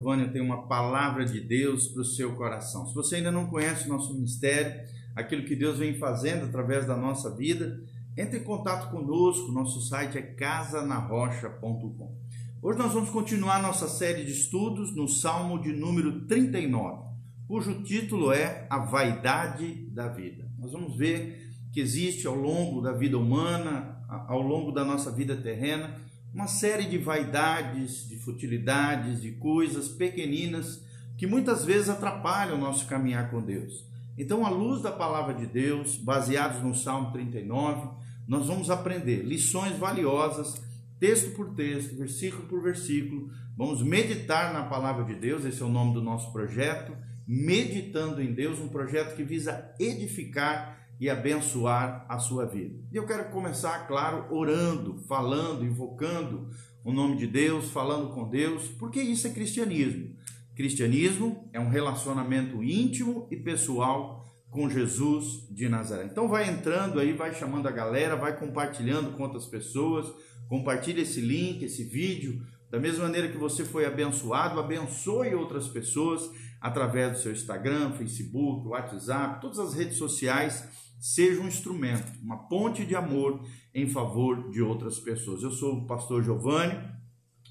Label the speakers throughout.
Speaker 1: Vânia tem uma palavra de Deus para o seu coração. Se você ainda não conhece o nosso ministério, aquilo que Deus vem fazendo através da nossa vida, entre em contato conosco. Nosso site é casanarrocha.com. Hoje nós vamos continuar nossa série de estudos no Salmo de número 39, cujo título é A Vaidade da Vida. Nós vamos ver que existe ao longo da vida humana, ao longo da nossa vida terrena, uma série de vaidades, de futilidades, de coisas pequeninas que muitas vezes atrapalham o nosso caminhar com Deus. Então, à luz da palavra de Deus, baseados no Salmo 39, nós vamos aprender lições valiosas, texto por texto, versículo por versículo. Vamos meditar na palavra de Deus, esse é o nome do nosso projeto, Meditando em Deus, um projeto que visa edificar e abençoar a sua vida. E eu quero começar, claro, orando, falando, invocando o nome de Deus, falando com Deus, porque isso é cristianismo. Cristianismo é um relacionamento íntimo e pessoal com Jesus de Nazaré. Então vai entrando aí, vai chamando a galera, vai compartilhando com outras pessoas, compartilha esse link, esse vídeo, da mesma maneira que você foi abençoado, abençoe outras pessoas através do seu Instagram, Facebook, WhatsApp, todas as redes sociais seja um instrumento, uma ponte de amor em favor de outras pessoas. Eu sou o pastor Giovanni,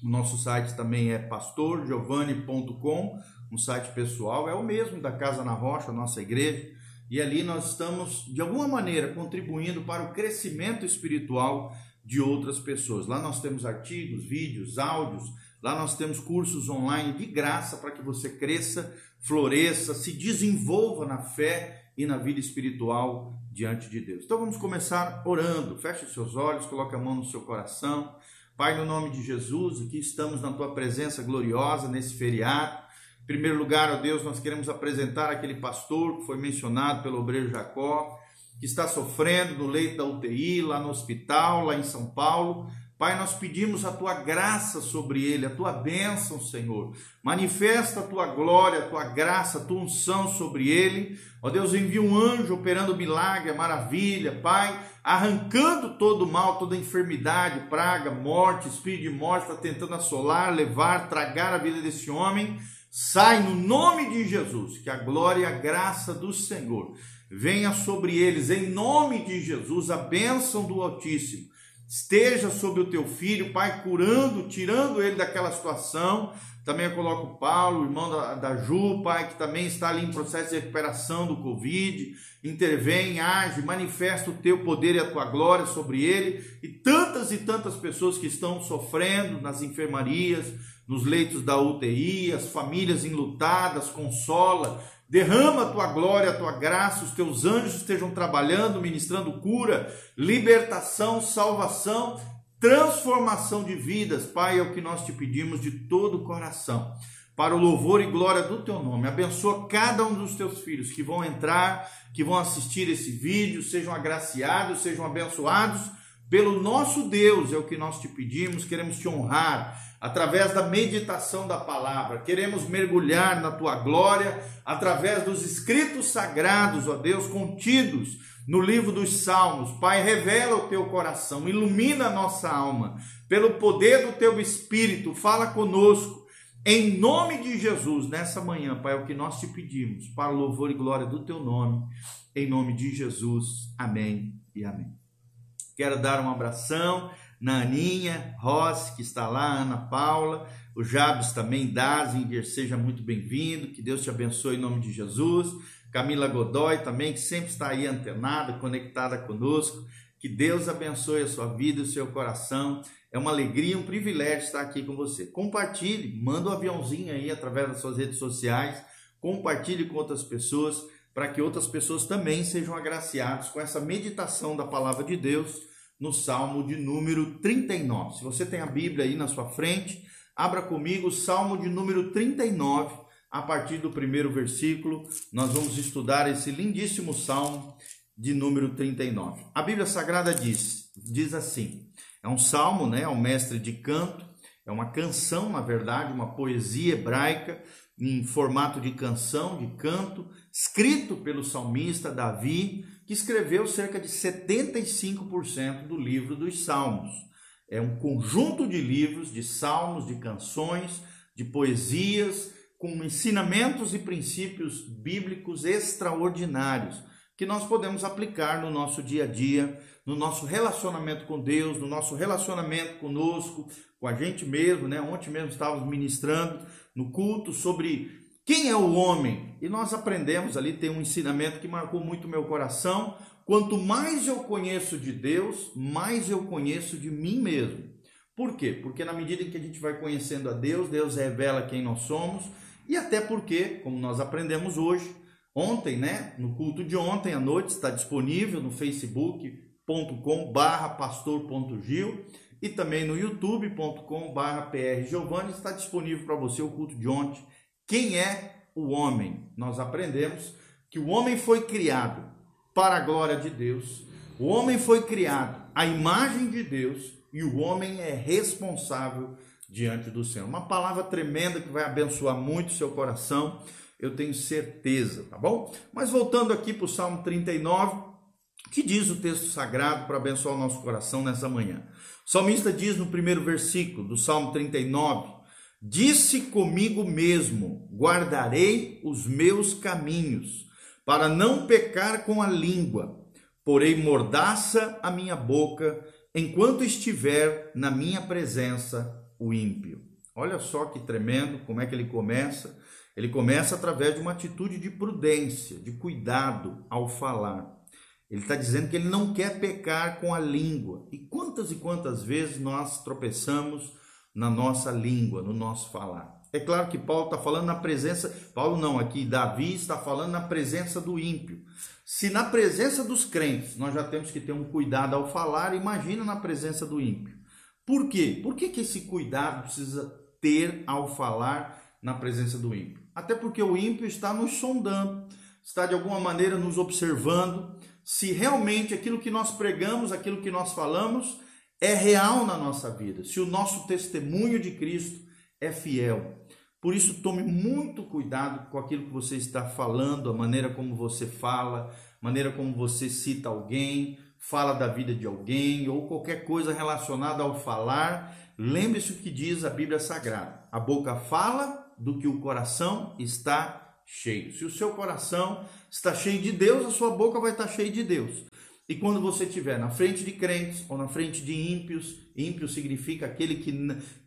Speaker 1: o nosso site também é pastorgiovanni.com, um site pessoal, é o mesmo da Casa na Rocha, nossa igreja, e ali nós estamos de alguma maneira contribuindo para o crescimento espiritual de outras pessoas. Lá nós temos artigos, vídeos, áudios, lá nós temos cursos online de graça para que você cresça, floresça, se desenvolva na fé e na vida espiritual diante de Deus. Então vamos começar orando. Feche os seus olhos, coloque a mão no seu coração. Pai, no nome de Jesus, aqui estamos na tua presença gloriosa nesse feriado. Em primeiro lugar, ó Deus, nós queremos apresentar aquele pastor que foi mencionado pelo obreiro Jacó, que está sofrendo no leito da UTI, lá no hospital, lá em São Paulo. Pai, nós pedimos a tua graça sobre ele, a tua bênção, Senhor. Manifesta a tua glória, a tua graça, a tua unção sobre ele. Ó Deus, envia um anjo operando milagre, maravilha, Pai, arrancando todo o mal, toda enfermidade, praga, morte, espírito de morte, está tentando assolar, levar, tragar a vida desse homem. Sai no nome de Jesus, que a glória e a graça do Senhor venha sobre eles, em nome de Jesus, a bênção do Altíssimo esteja sobre o teu filho, Pai, curando, tirando ele daquela situação. Também eu coloco o Paulo, irmão da, da Ju, Pai, que também está ali em processo de recuperação do Covid. Intervém, age, manifesta o teu poder e a tua glória sobre ele. E tantas e tantas pessoas que estão sofrendo nas enfermarias, nos leitos da UTI, as famílias enlutadas, consola, Derrama a tua glória, a tua graça, os teus anjos estejam trabalhando, ministrando cura, libertação, salvação, transformação de vidas. Pai, é o que nós te pedimos de todo o coração. Para o louvor e glória do teu nome. Abençoa cada um dos teus filhos que vão entrar, que vão assistir esse vídeo, sejam agraciados, sejam abençoados pelo nosso Deus, é o que nós te pedimos, queremos te honrar através da meditação da palavra, queremos mergulhar na tua glória através dos escritos sagrados, ó Deus, contidos no livro dos Salmos. Pai, revela o teu coração, ilumina a nossa alma, pelo poder do teu espírito, fala conosco. Em nome de Jesus, nessa manhã, Pai, é o que nós te pedimos, para o louvor e glória do teu nome, em nome de Jesus. Amém e amém. Quero dar um abração na Aninha Rossi, que está lá, Ana Paula, o Jabes também, Dazinger, seja muito bem-vindo, que Deus te abençoe em nome de Jesus. Camila Godoy também, que sempre está aí antenada, conectada conosco. Que Deus abençoe a sua vida e o seu coração. É uma alegria, um privilégio estar aqui com você. Compartilhe, manda um aviãozinho aí através das suas redes sociais, compartilhe com outras pessoas, para que outras pessoas também sejam agraciadas com essa meditação da palavra de Deus no Salmo de número 39. Se você tem a Bíblia aí na sua frente, abra comigo o Salmo de número 39, a partir do primeiro versículo, nós vamos estudar esse lindíssimo Salmo de número 39. A Bíblia Sagrada diz, diz assim: é um salmo, né? É um mestre de canto, é uma canção, na verdade, uma poesia hebraica em formato de canção, de canto, escrito pelo salmista Davi, que escreveu cerca de 75% do livro dos Salmos. É um conjunto de livros, de salmos, de canções, de poesias, com ensinamentos e princípios bíblicos extraordinários que nós podemos aplicar no nosso dia a dia, no nosso relacionamento com Deus, no nosso relacionamento conosco, com a gente mesmo, né? Ontem mesmo estávamos ministrando no culto sobre quem é o homem? E nós aprendemos ali, tem um ensinamento que marcou muito meu coração. Quanto mais eu conheço de Deus, mais eu conheço de mim mesmo. Por quê? Porque na medida em que a gente vai conhecendo a Deus, Deus revela quem nós somos, e até porque, como nós aprendemos hoje, ontem, né, no culto de ontem à noite, está disponível no facebook.com barra pastor.gil e também no youtube.com barra prgiovanni está disponível para você o culto de ontem. Quem é o homem? Nós aprendemos que o homem foi criado para a glória de Deus, o homem foi criado à imagem de Deus e o homem é responsável diante do Senhor. Uma palavra tremenda que vai abençoar muito o seu coração eu tenho certeza, tá bom? Mas voltando aqui para o Salmo 39, que diz o texto sagrado para abençoar o nosso coração nessa manhã. O salmista diz no primeiro versículo do Salmo 39: Disse comigo mesmo: guardarei os meus caminhos, para não pecar com a língua, porém mordaça a minha boca, enquanto estiver na minha presença o ímpio. Olha só que tremendo, como é que ele começa ele começa através de uma atitude de prudência, de cuidado ao falar. Ele está dizendo que ele não quer pecar com a língua. E quantas e quantas vezes nós tropeçamos na nossa língua, no nosso falar? É claro que Paulo está falando na presença, Paulo não, aqui Davi está falando na presença do ímpio. Se na presença dos crentes nós já temos que ter um cuidado ao falar, imagina na presença do ímpio. Por quê? Por que, que esse cuidado precisa ter ao falar na presença do ímpio? Até porque o ímpio está nos sondando, está de alguma maneira nos observando se realmente aquilo que nós pregamos, aquilo que nós falamos é real na nossa vida, se o nosso testemunho de Cristo é fiel. Por isso, tome muito cuidado com aquilo que você está falando, a maneira como você fala, a maneira como você cita alguém, fala da vida de alguém ou qualquer coisa relacionada ao falar. Lembre-se o que diz a Bíblia Sagrada: a boca fala do que o coração está cheio. Se o seu coração está cheio de Deus, a sua boca vai estar cheia de Deus. E quando você estiver na frente de crentes ou na frente de ímpios, ímpio significa aquele que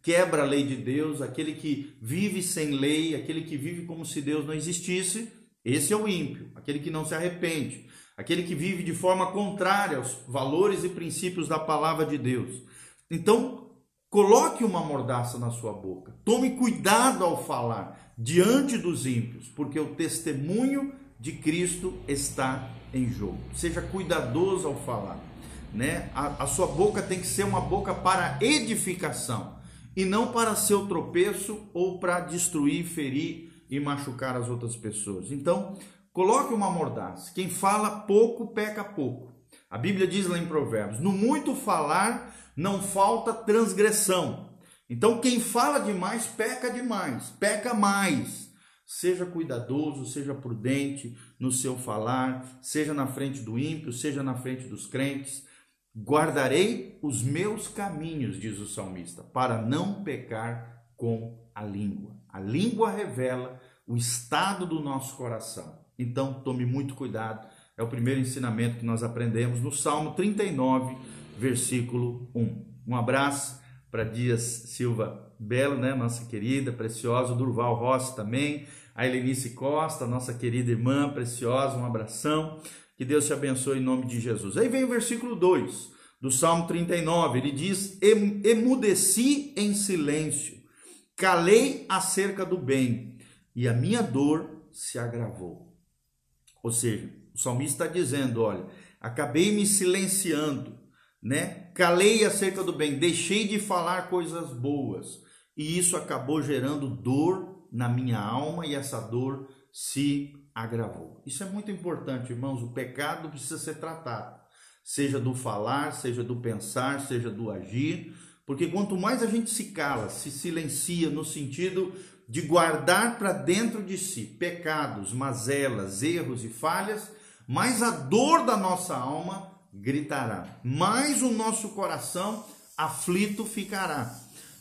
Speaker 1: quebra a lei de Deus, aquele que vive sem lei, aquele que vive como se Deus não existisse, esse é o ímpio, aquele que não se arrepende, aquele que vive de forma contrária aos valores e princípios da palavra de Deus. Então, Coloque uma mordaça na sua boca. Tome cuidado ao falar diante dos ímpios, porque o testemunho de Cristo está em jogo. Seja cuidadoso ao falar, né? A, a sua boca tem que ser uma boca para edificação e não para seu tropeço ou para destruir, ferir e machucar as outras pessoas. Então, coloque uma mordaça. Quem fala pouco peca pouco. A Bíblia diz lá em Provérbios: no muito falar não falta transgressão. Então, quem fala demais, peca demais, peca mais. Seja cuidadoso, seja prudente no seu falar, seja na frente do ímpio, seja na frente dos crentes. Guardarei os meus caminhos, diz o salmista, para não pecar com a língua. A língua revela o estado do nosso coração. Então, tome muito cuidado. É o primeiro ensinamento que nós aprendemos no Salmo 39, versículo 1. Um abraço para Dias Silva Belo, né, nossa querida, preciosa, Durval Rossi também, a Helenice Costa, nossa querida irmã preciosa, um abração. Que Deus te abençoe em nome de Jesus. Aí vem o versículo 2 do Salmo 39, ele diz: Emudeci em silêncio, calei acerca do bem, e a minha dor se agravou. Ou seja, o salmista está dizendo: olha, acabei me silenciando, né? Calei acerca do bem, deixei de falar coisas boas, e isso acabou gerando dor na minha alma e essa dor se agravou. Isso é muito importante, irmãos. O pecado precisa ser tratado, seja do falar, seja do pensar, seja do agir, porque quanto mais a gente se cala, se silencia no sentido de guardar para dentro de si pecados, mazelas, erros e falhas, mais a dor da nossa alma gritará, mais o nosso coração aflito ficará.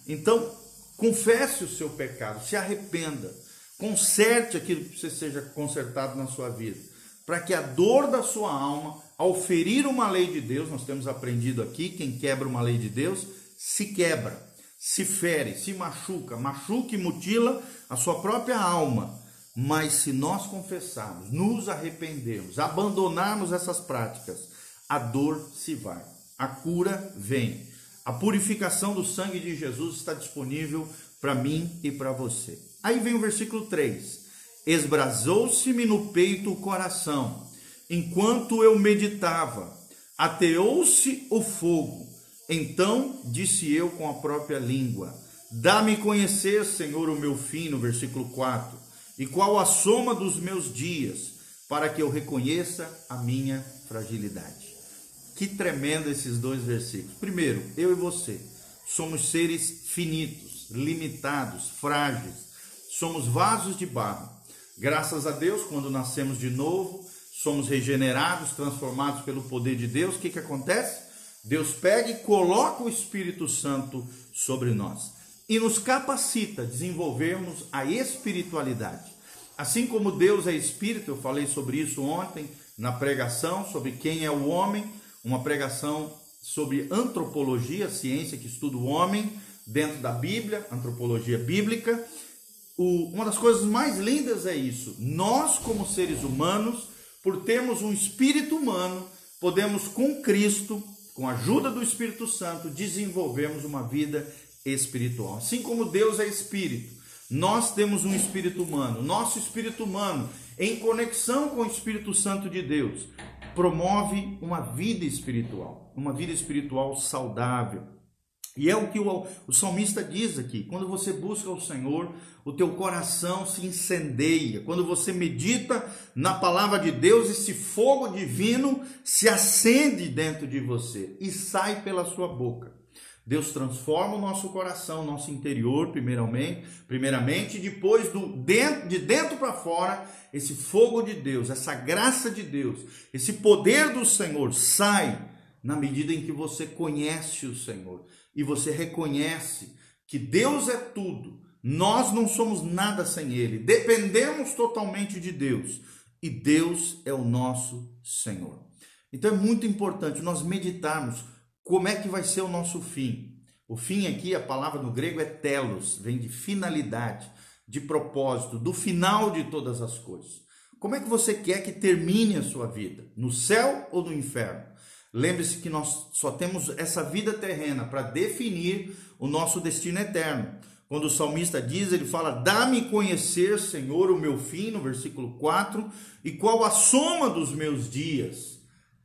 Speaker 1: Então, Confesse o seu pecado, se arrependa, conserte aquilo que precisa seja consertado na sua vida, para que a dor da sua alma, ao ferir uma lei de Deus, nós temos aprendido aqui, quem quebra uma lei de Deus, se quebra, se fere, se machuca, machuca e mutila a sua própria alma. Mas se nós confessarmos, nos arrependermos, abandonarmos essas práticas, a dor se vai, a cura vem. A purificação do sangue de Jesus está disponível para mim e para você. Aí vem o versículo 3: Esbrazou-se-me no peito o coração, enquanto eu meditava, ateou-se o fogo. Então disse eu com a própria língua: Dá-me conhecer, Senhor, o meu fim, no versículo 4, e qual a soma dos meus dias, para que eu reconheça a minha fragilidade. Que tremendo esses dois versículos. Primeiro, eu e você somos seres finitos, limitados, frágeis. Somos vasos de barro. Graças a Deus, quando nascemos de novo, somos regenerados, transformados pelo poder de Deus. O que, que acontece? Deus pega e coloca o Espírito Santo sobre nós e nos capacita a desenvolvermos a espiritualidade. Assim como Deus é espírito, eu falei sobre isso ontem na pregação, sobre quem é o homem uma pregação sobre antropologia, ciência que estuda o homem, dentro da Bíblia, antropologia bíblica. O, uma das coisas mais lindas é isso. Nós, como seres humanos, por termos um espírito humano, podemos com Cristo, com a ajuda do Espírito Santo, desenvolvermos uma vida espiritual. Assim como Deus é espírito, nós temos um espírito humano. Nosso espírito humano, em conexão com o Espírito Santo de Deus, promove uma vida espiritual, uma vida espiritual saudável. E é o que o, o salmista diz aqui: quando você busca o Senhor, o teu coração se incendeia. Quando você medita na palavra de Deus, esse fogo divino se acende dentro de você e sai pela sua boca. Deus transforma o nosso coração, nosso interior, primeiramente, primeiramente, e depois do dentro, de dentro para fora, esse fogo de Deus, essa graça de Deus, esse poder do Senhor sai na medida em que você conhece o Senhor e você reconhece que Deus é tudo. Nós não somos nada sem ele. Dependemos totalmente de Deus e Deus é o nosso Senhor. Então é muito importante nós meditarmos como é que vai ser o nosso fim? O fim aqui, a palavra no grego é telos, vem de finalidade, de propósito, do final de todas as coisas. Como é que você quer que termine a sua vida? No céu ou no inferno? Lembre-se que nós só temos essa vida terrena para definir o nosso destino eterno. Quando o salmista diz, ele fala: Dá-me conhecer, Senhor, o meu fim, no versículo 4, e qual a soma dos meus dias.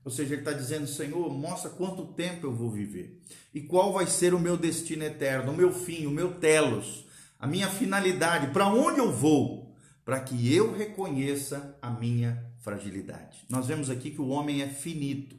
Speaker 1: Ou seja, ele está dizendo, Senhor, mostra quanto tempo eu vou viver e qual vai ser o meu destino eterno, o meu fim, o meu telos, a minha finalidade, para onde eu vou, para que eu reconheça a minha fragilidade. Nós vemos aqui que o homem é finito,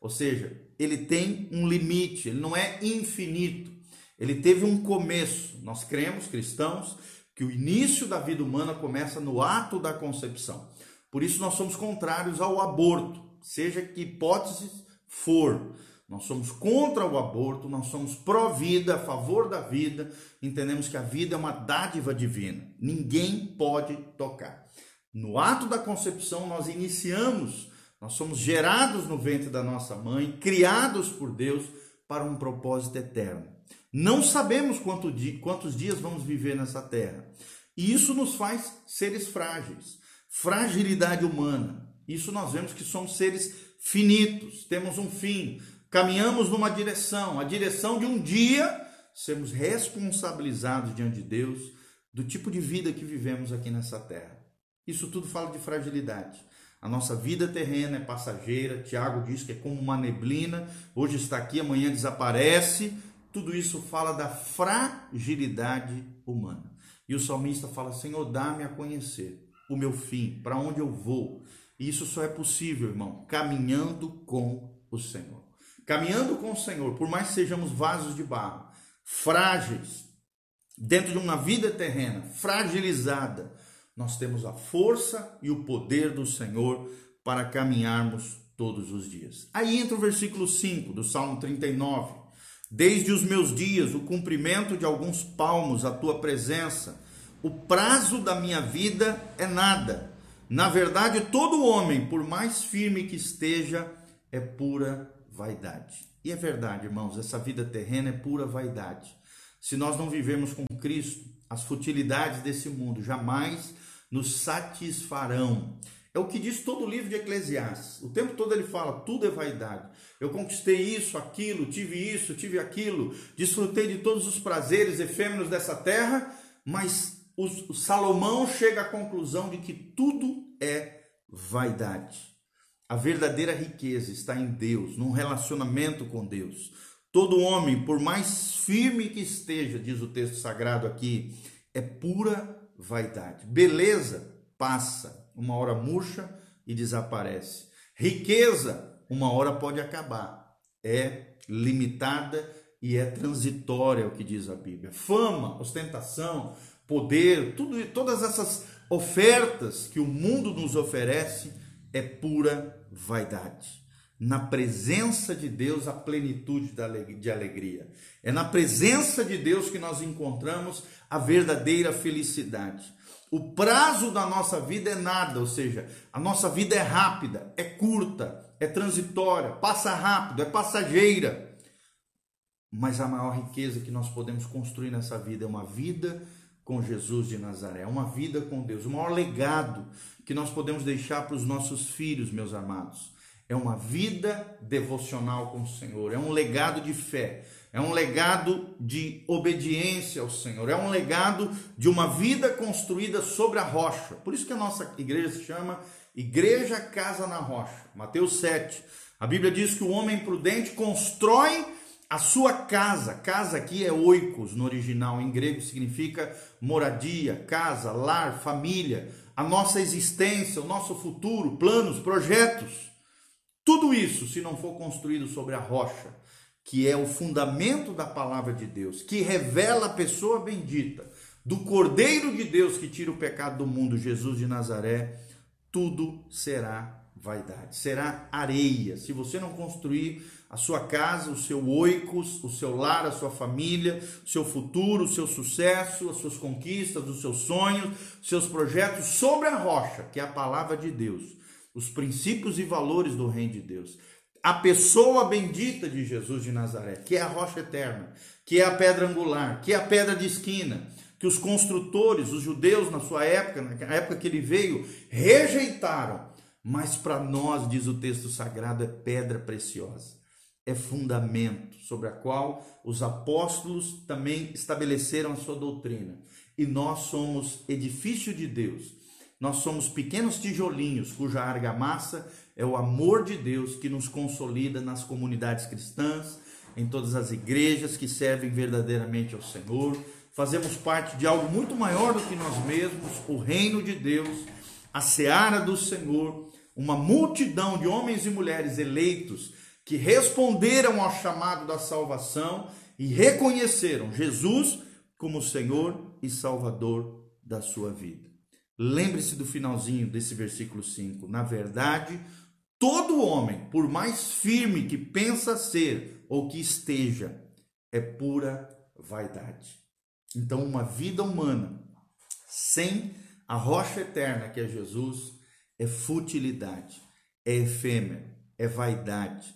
Speaker 1: ou seja, ele tem um limite, ele não é infinito, ele teve um começo. Nós cremos, cristãos, que o início da vida humana começa no ato da concepção. Por isso nós somos contrários ao aborto seja que hipótese for. Nós somos contra o aborto, nós somos pró-vida, a favor da vida, entendemos que a vida é uma dádiva divina, ninguém pode tocar. No ato da concepção, nós iniciamos, nós somos gerados no ventre da nossa mãe, criados por Deus para um propósito eterno. Não sabemos quanto quantos dias vamos viver nessa terra, e isso nos faz seres frágeis, fragilidade humana. Isso nós vemos que somos seres finitos, temos um fim, caminhamos numa direção, a direção de um dia sermos responsabilizados diante de Deus do tipo de vida que vivemos aqui nessa terra. Isso tudo fala de fragilidade. A nossa vida terrena é passageira, Tiago diz que é como uma neblina, hoje está aqui, amanhã desaparece. Tudo isso fala da fragilidade humana. E o salmista fala: Senhor, dá-me a conhecer o meu fim, para onde eu vou. Isso só é possível, irmão, caminhando com o Senhor. Caminhando com o Senhor, por mais que sejamos vasos de barro, frágeis, dentro de uma vida terrena, fragilizada, nós temos a força e o poder do Senhor para caminharmos todos os dias. Aí entra o versículo 5 do Salmo 39. Desde os meus dias, o cumprimento de alguns palmos à tua presença, o prazo da minha vida é nada. Na verdade, todo homem, por mais firme que esteja, é pura vaidade. E é verdade, irmãos, essa vida terrena é pura vaidade. Se nós não vivemos com Cristo, as futilidades desse mundo jamais nos satisfarão. É o que diz todo o livro de Eclesiastes. O tempo todo ele fala: tudo é vaidade. Eu conquistei isso, aquilo, tive isso, tive aquilo, desfrutei de todos os prazeres efêmeros dessa terra, mas o Salomão chega à conclusão de que tudo é vaidade. A verdadeira riqueza está em Deus, num relacionamento com Deus. Todo homem, por mais firme que esteja, diz o texto sagrado aqui, é pura vaidade. Beleza passa, uma hora murcha e desaparece. Riqueza, uma hora pode acabar. É limitada e é transitória, é o que diz a Bíblia. Fama, ostentação, poder, tudo, todas essas ofertas que o mundo nos oferece é pura vaidade. Na presença de Deus, a plenitude de alegria. É na presença de Deus que nós encontramos a verdadeira felicidade. O prazo da nossa vida é nada, ou seja, a nossa vida é rápida, é curta, é transitória, passa rápido, é passageira. Mas a maior riqueza que nós podemos construir nessa vida é uma vida com Jesus de Nazaré, uma vida com Deus. O maior legado que nós podemos deixar para os nossos filhos, meus amados, é uma vida devocional com o Senhor, é um legado de fé, é um legado de obediência ao Senhor, é um legado de uma vida construída sobre a rocha. Por isso que a nossa igreja se chama Igreja Casa na Rocha. Mateus 7. A Bíblia diz que o homem prudente constrói a sua casa, casa aqui é oikos no original, em grego significa moradia, casa, lar, família, a nossa existência, o nosso futuro, planos, projetos. Tudo isso, se não for construído sobre a rocha, que é o fundamento da palavra de Deus, que revela a pessoa bendita, do Cordeiro de Deus que tira o pecado do mundo, Jesus de Nazaré, tudo será vaidade, será areia. Se você não construir a sua casa, o seu oicos, o seu lar, a sua família, o seu futuro, o seu sucesso, as suas conquistas, os seus sonhos, seus projetos sobre a rocha, que é a palavra de Deus, os princípios e valores do reino de Deus. A pessoa bendita de Jesus de Nazaré, que é a rocha eterna, que é a pedra angular, que é a pedra de esquina, que os construtores, os judeus na sua época, na época que ele veio, rejeitaram. Mas para nós, diz o texto sagrado, é pedra preciosa, é fundamento sobre a qual os apóstolos também estabeleceram a sua doutrina. E nós somos edifício de Deus. Nós somos pequenos tijolinhos cuja argamassa é o amor de Deus que nos consolida nas comunidades cristãs, em todas as igrejas que servem verdadeiramente ao Senhor. Fazemos parte de algo muito maior do que nós mesmos, o reino de Deus, a seara do Senhor, uma multidão de homens e mulheres eleitos que responderam ao chamado da salvação e reconheceram Jesus como Senhor e Salvador da sua vida. Lembre-se do finalzinho desse versículo 5. Na verdade, todo homem, por mais firme que pensa ser ou que esteja, é pura vaidade. Então, uma vida humana sem a rocha eterna que é Jesus é futilidade, é efêmero, é vaidade.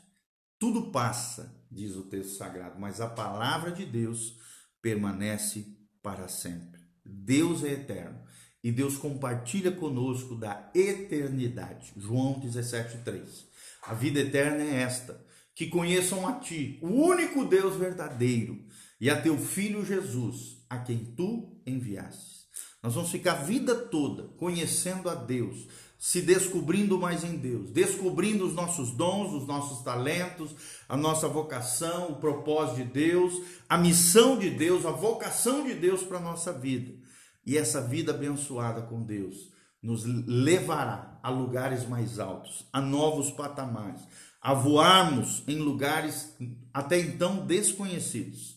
Speaker 1: Tudo passa, diz o texto sagrado, mas a palavra de Deus permanece para sempre. Deus é eterno e Deus compartilha conosco da eternidade. João 17:3. A vida eterna é esta: que conheçam a ti, o único Deus verdadeiro, e a teu filho Jesus, a quem tu enviaste. Nós vamos ficar a vida toda conhecendo a Deus, se descobrindo mais em Deus, descobrindo os nossos dons, os nossos talentos, a nossa vocação, o propósito de Deus, a missão de Deus, a vocação de Deus para a nossa vida. E essa vida abençoada com Deus nos levará a lugares mais altos, a novos patamares, a voarmos em lugares até então desconhecidos,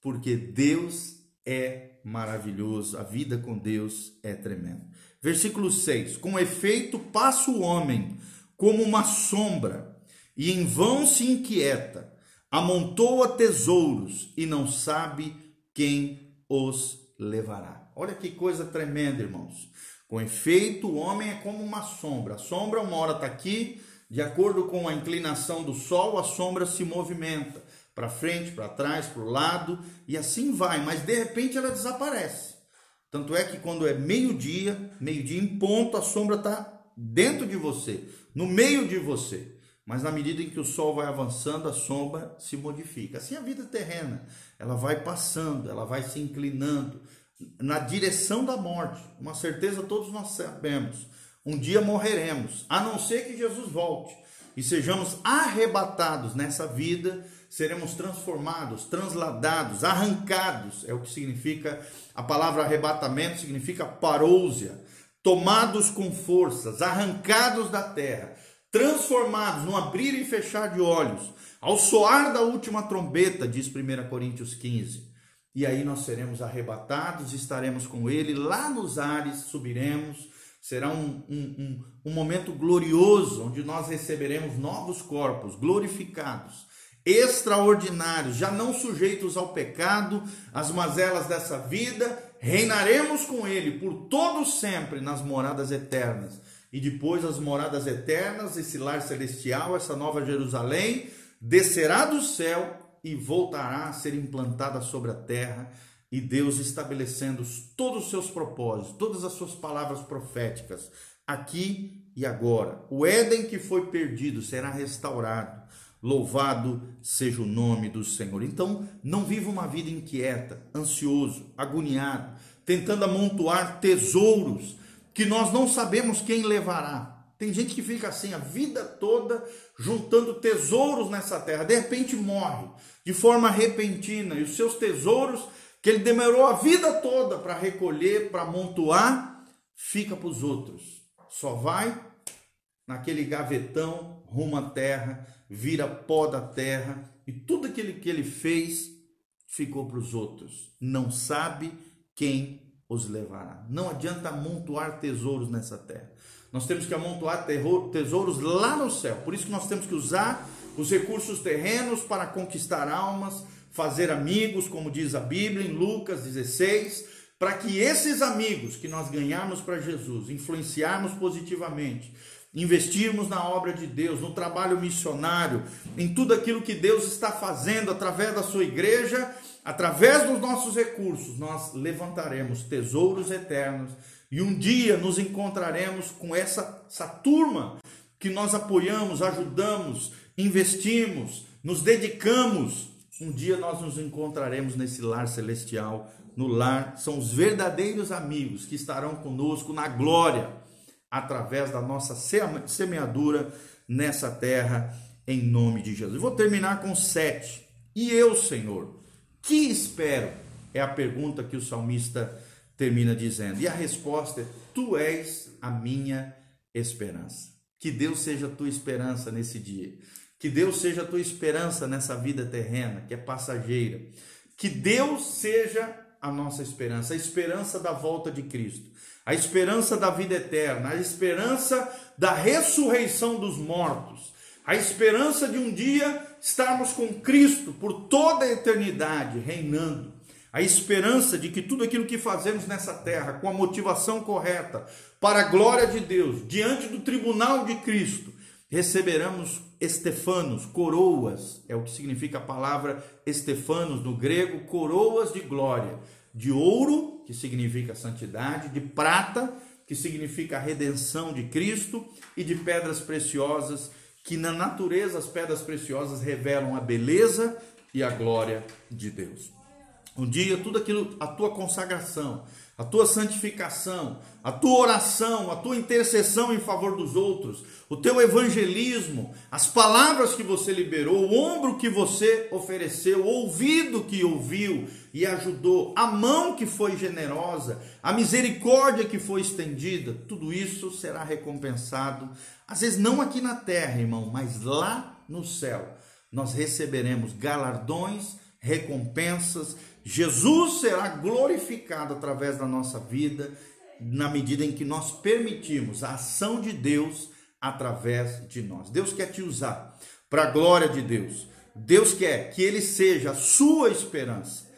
Speaker 1: porque Deus é maravilhoso, a vida com Deus é tremenda. Versículo 6: Com efeito, passa o homem como uma sombra, e em vão se inquieta. amontoa tesouros e não sabe quem os levará. Olha que coisa tremenda, irmãos. Com efeito, o homem é como uma sombra. A sombra, uma hora está aqui, de acordo com a inclinação do sol, a sombra se movimenta para frente, para trás, para o lado, e assim vai, mas de repente ela desaparece. Tanto é que quando é meio-dia, meio-dia em ponto, a sombra está dentro de você, no meio de você. Mas na medida em que o sol vai avançando, a sombra se modifica. Assim a vida terrena, ela vai passando, ela vai se inclinando na direção da morte. Uma certeza todos nós sabemos. Um dia morreremos, a não ser que Jesus volte e sejamos arrebatados nessa vida, seremos transformados, transladados, arrancados, é o que significa a palavra arrebatamento, significa parousia, tomados com forças, arrancados da terra, transformados no abrir e fechar de olhos, ao soar da última trombeta, diz 1 Coríntios 15. E aí nós seremos arrebatados, estaremos com Ele lá nos ares, subiremos. Será um, um, um, um momento glorioso, onde nós receberemos novos corpos glorificados, extraordinários, já não sujeitos ao pecado, às mazelas dessa vida, reinaremos com Ele por todo sempre nas moradas eternas e depois as moradas eternas, esse lar celestial, essa nova Jerusalém, descerá do céu e voltará a ser implantada sobre a terra, e Deus estabelecendo todos os seus propósitos, todas as suas palavras proféticas, aqui e agora. O Éden que foi perdido será restaurado. Louvado seja o nome do Senhor. Então, não viva uma vida inquieta, ansioso, agoniado, tentando amontoar tesouros que nós não sabemos quem levará. Tem gente que fica assim a vida toda juntando tesouros nessa terra, de repente morre de forma repentina e os seus tesouros que ele demorou a vida toda para recolher, para amontoar, fica para os outros. Só vai naquele gavetão rumo à terra, vira pó da terra e tudo aquilo que ele fez ficou para os outros. Não sabe quem os levará. Não adianta amontoar tesouros nessa terra. Nós temos que amontoar tesouros lá no céu. Por isso que nós temos que usar os recursos terrenos para conquistar almas, fazer amigos, como diz a Bíblia em Lucas 16, para que esses amigos que nós ganharmos para Jesus, influenciarmos positivamente, investirmos na obra de Deus, no trabalho missionário, em tudo aquilo que Deus está fazendo através da sua igreja, através dos nossos recursos, nós levantaremos tesouros eternos e um dia nos encontraremos com essa, essa turma que nós apoiamos, ajudamos, investimos, nos dedicamos. Um dia nós nos encontraremos nesse lar celestial. No lar são os verdadeiros amigos que estarão conosco na glória através da nossa semeadura nessa terra, em nome de Jesus. vou terminar com sete. E eu, Senhor, que espero? É a pergunta que o salmista termina dizendo. E a resposta é: Tu és a minha esperança. Que Deus seja a tua esperança nesse dia. Que Deus seja a tua esperança nessa vida terrena, que é passageira. Que Deus seja a nossa esperança, a esperança da volta de Cristo a esperança da vida eterna, a esperança da ressurreição dos mortos, a esperança de um dia estarmos com Cristo por toda a eternidade reinando, a esperança de que tudo aquilo que fazemos nessa terra, com a motivação correta, para a glória de Deus, diante do tribunal de Cristo, receberemos estefanos, coroas, é o que significa a palavra estefanos no grego, coroas de glória, de ouro que significa santidade, de prata, que significa a redenção de Cristo, e de pedras preciosas, que na natureza as pedras preciosas revelam a beleza e a glória de Deus. Um dia tudo aquilo, a tua consagração, a tua santificação, a tua oração, a tua intercessão em favor dos outros, o teu evangelismo, as palavras que você liberou, o ombro que você ofereceu, o ouvido que ouviu e ajudou, a mão que foi generosa, a misericórdia que foi estendida, tudo isso será recompensado, às vezes não aqui na terra, irmão, mas lá no céu. Nós receberemos galardões, recompensas, Jesus será glorificado através da nossa vida, na medida em que nós permitimos a ação de Deus através de nós. Deus quer te usar para a glória de Deus. Deus quer que Ele seja a sua esperança,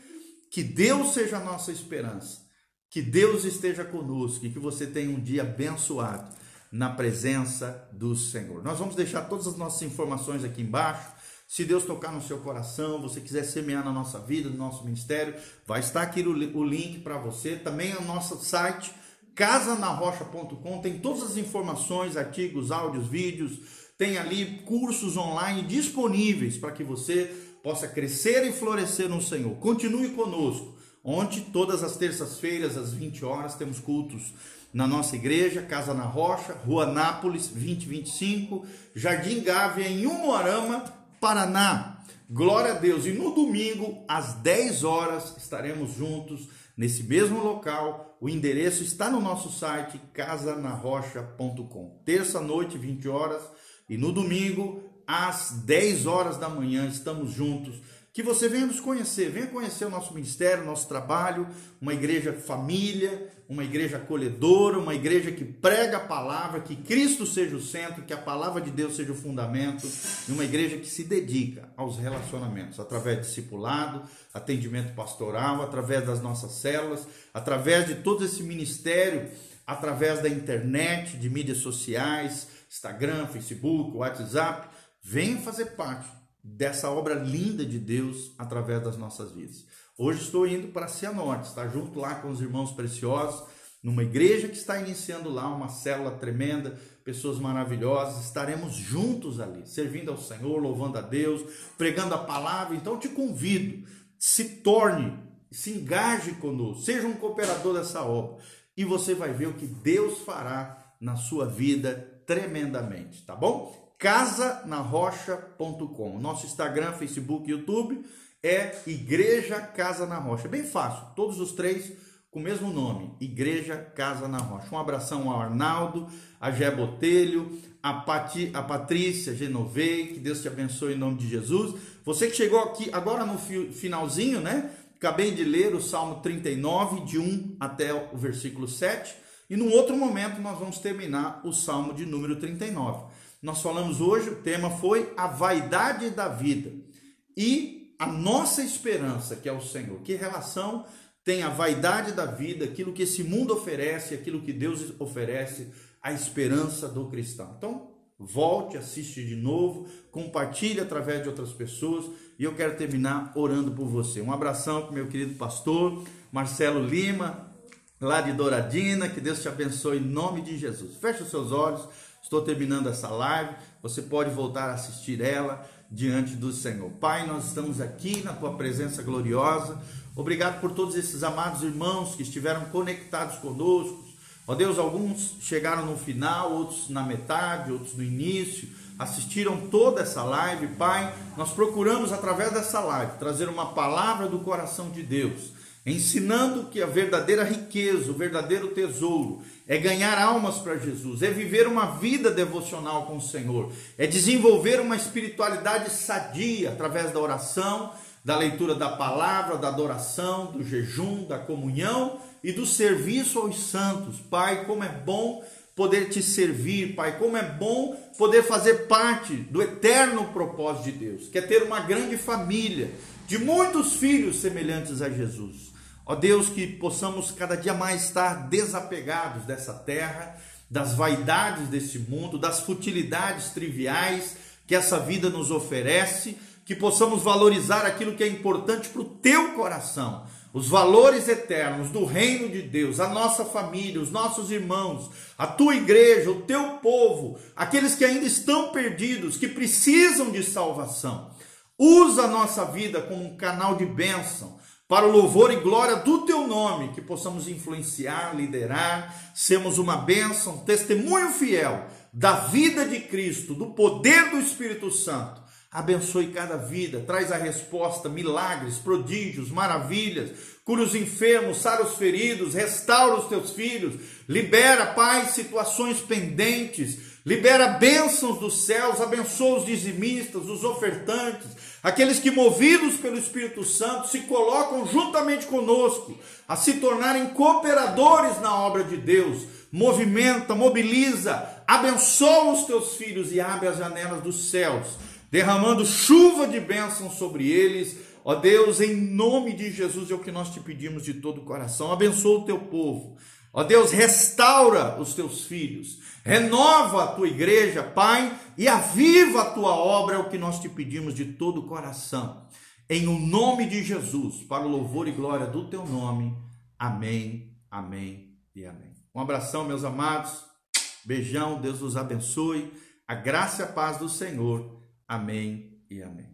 Speaker 1: que Deus seja a nossa esperança, que Deus esteja conosco e que você tenha um dia abençoado na presença do Senhor. Nós vamos deixar todas as nossas informações aqui embaixo. Se Deus tocar no seu coração, você quiser semear na nossa vida, no nosso ministério, vai estar aqui o link para você. Também o nosso site, casanarrocha.com, tem todas as informações, artigos, áudios, vídeos, tem ali cursos online disponíveis para que você possa crescer e florescer no Senhor. Continue conosco. Ontem, todas as terças-feiras, às 20 horas, temos cultos na nossa igreja, Casa na Rocha, Rua Nápoles, 2025, Jardim Gávea, em Umuarama, Paraná. Glória a Deus. E no domingo, às 10 horas, estaremos juntos nesse mesmo local. O endereço está no nosso site casanarrocha.com. Terça noite, 20 horas, e no domingo, às 10 horas da manhã, estamos juntos que você venha nos conhecer, venha conhecer o nosso ministério, o nosso trabalho, uma igreja família, uma igreja acolhedora, uma igreja que prega a palavra, que Cristo seja o centro, que a palavra de Deus seja o fundamento, e uma igreja que se dedica aos relacionamentos, através de discipulado, atendimento pastoral, através das nossas células, através de todo esse ministério, através da internet, de mídias sociais, Instagram, Facebook, WhatsApp, venha fazer parte dessa obra linda de Deus através das nossas vidas. Hoje estou indo para Cianorte, está junto lá com os irmãos preciosos, numa igreja que está iniciando lá uma célula tremenda, pessoas maravilhosas, estaremos juntos ali, servindo ao Senhor, louvando a Deus, pregando a palavra. Então te convido, se torne, se engaje conosco, seja um cooperador dessa obra e você vai ver o que Deus fará na sua vida tremendamente, tá bom? casanarrocha.com. Nosso Instagram, Facebook, YouTube é Igreja Casa na Rocha. Bem fácil, todos os três com o mesmo nome, Igreja Casa na Rocha. Um abração ao Arnaldo, a Gé Botelho, a, Pati, a Patrícia Genovei, que Deus te abençoe em nome de Jesus. Você que chegou aqui agora no finalzinho, né? Acabei de ler o Salmo 39, de 1 até o versículo 7. E num outro momento nós vamos terminar o Salmo de número 39. Nós falamos hoje, o tema foi a vaidade da vida e a nossa esperança, que é o Senhor. Que relação tem a vaidade da vida, aquilo que esse mundo oferece, aquilo que Deus oferece, a esperança do cristão. Então, volte, assiste de novo, compartilhe através de outras pessoas e eu quero terminar orando por você. Um abração para meu querido pastor Marcelo Lima, lá de Douradina, que Deus te abençoe em nome de Jesus. Feche os seus olhos. Estou terminando essa live, você pode voltar a assistir ela diante do Senhor. Pai, nós estamos aqui na tua presença gloriosa. Obrigado por todos esses amados irmãos que estiveram conectados conosco. Ó Deus, alguns chegaram no final, outros na metade, outros no início, assistiram toda essa live. Pai, nós procuramos através dessa live trazer uma palavra do coração de Deus ensinando que a verdadeira riqueza, o verdadeiro tesouro é ganhar almas para Jesus, é viver uma vida devocional com o Senhor, é desenvolver uma espiritualidade sadia através da oração, da leitura da palavra, da adoração, do jejum, da comunhão e do serviço aos santos. Pai, como é bom poder te servir, Pai, como é bom poder fazer parte do eterno propósito de Deus, que é ter uma grande família de muitos filhos semelhantes a Jesus. Ó Deus, que possamos cada dia mais estar desapegados dessa terra, das vaidades desse mundo, das futilidades triviais que essa vida nos oferece, que possamos valorizar aquilo que é importante para o teu coração, os valores eternos do reino de Deus, a nossa família, os nossos irmãos, a tua igreja, o teu povo, aqueles que ainda estão perdidos, que precisam de salvação. Usa a nossa vida como um canal de bênção para o louvor e glória do teu nome, que possamos influenciar, liderar, sermos uma bênção, testemunho fiel da vida de Cristo, do poder do Espírito Santo. Abençoe cada vida, traz a resposta, milagres, prodígios, maravilhas, cura os enfermos, sara os feridos, restaura os teus filhos, libera, Pai, situações pendentes, libera bênçãos dos céus, abençoa os dizimistas, os ofertantes, aqueles que, movidos pelo Espírito Santo, se colocam juntamente conosco a se tornarem cooperadores na obra de Deus. Movimenta, mobiliza, abençoa os teus filhos e abre as janelas dos céus derramando chuva de bênção sobre eles. Ó Deus, em nome de Jesus é o que nós te pedimos de todo o coração. Abençoa o teu povo. Ó Deus, restaura os teus filhos, renova a tua igreja, Pai, e aviva a tua obra, é o que nós te pedimos de todo o coração. Em o nome de Jesus, para o louvor e glória do teu nome. Amém, amém e amém. Um abração, meus amados. Beijão, Deus os abençoe. A graça e a paz do Senhor. Amém e amém.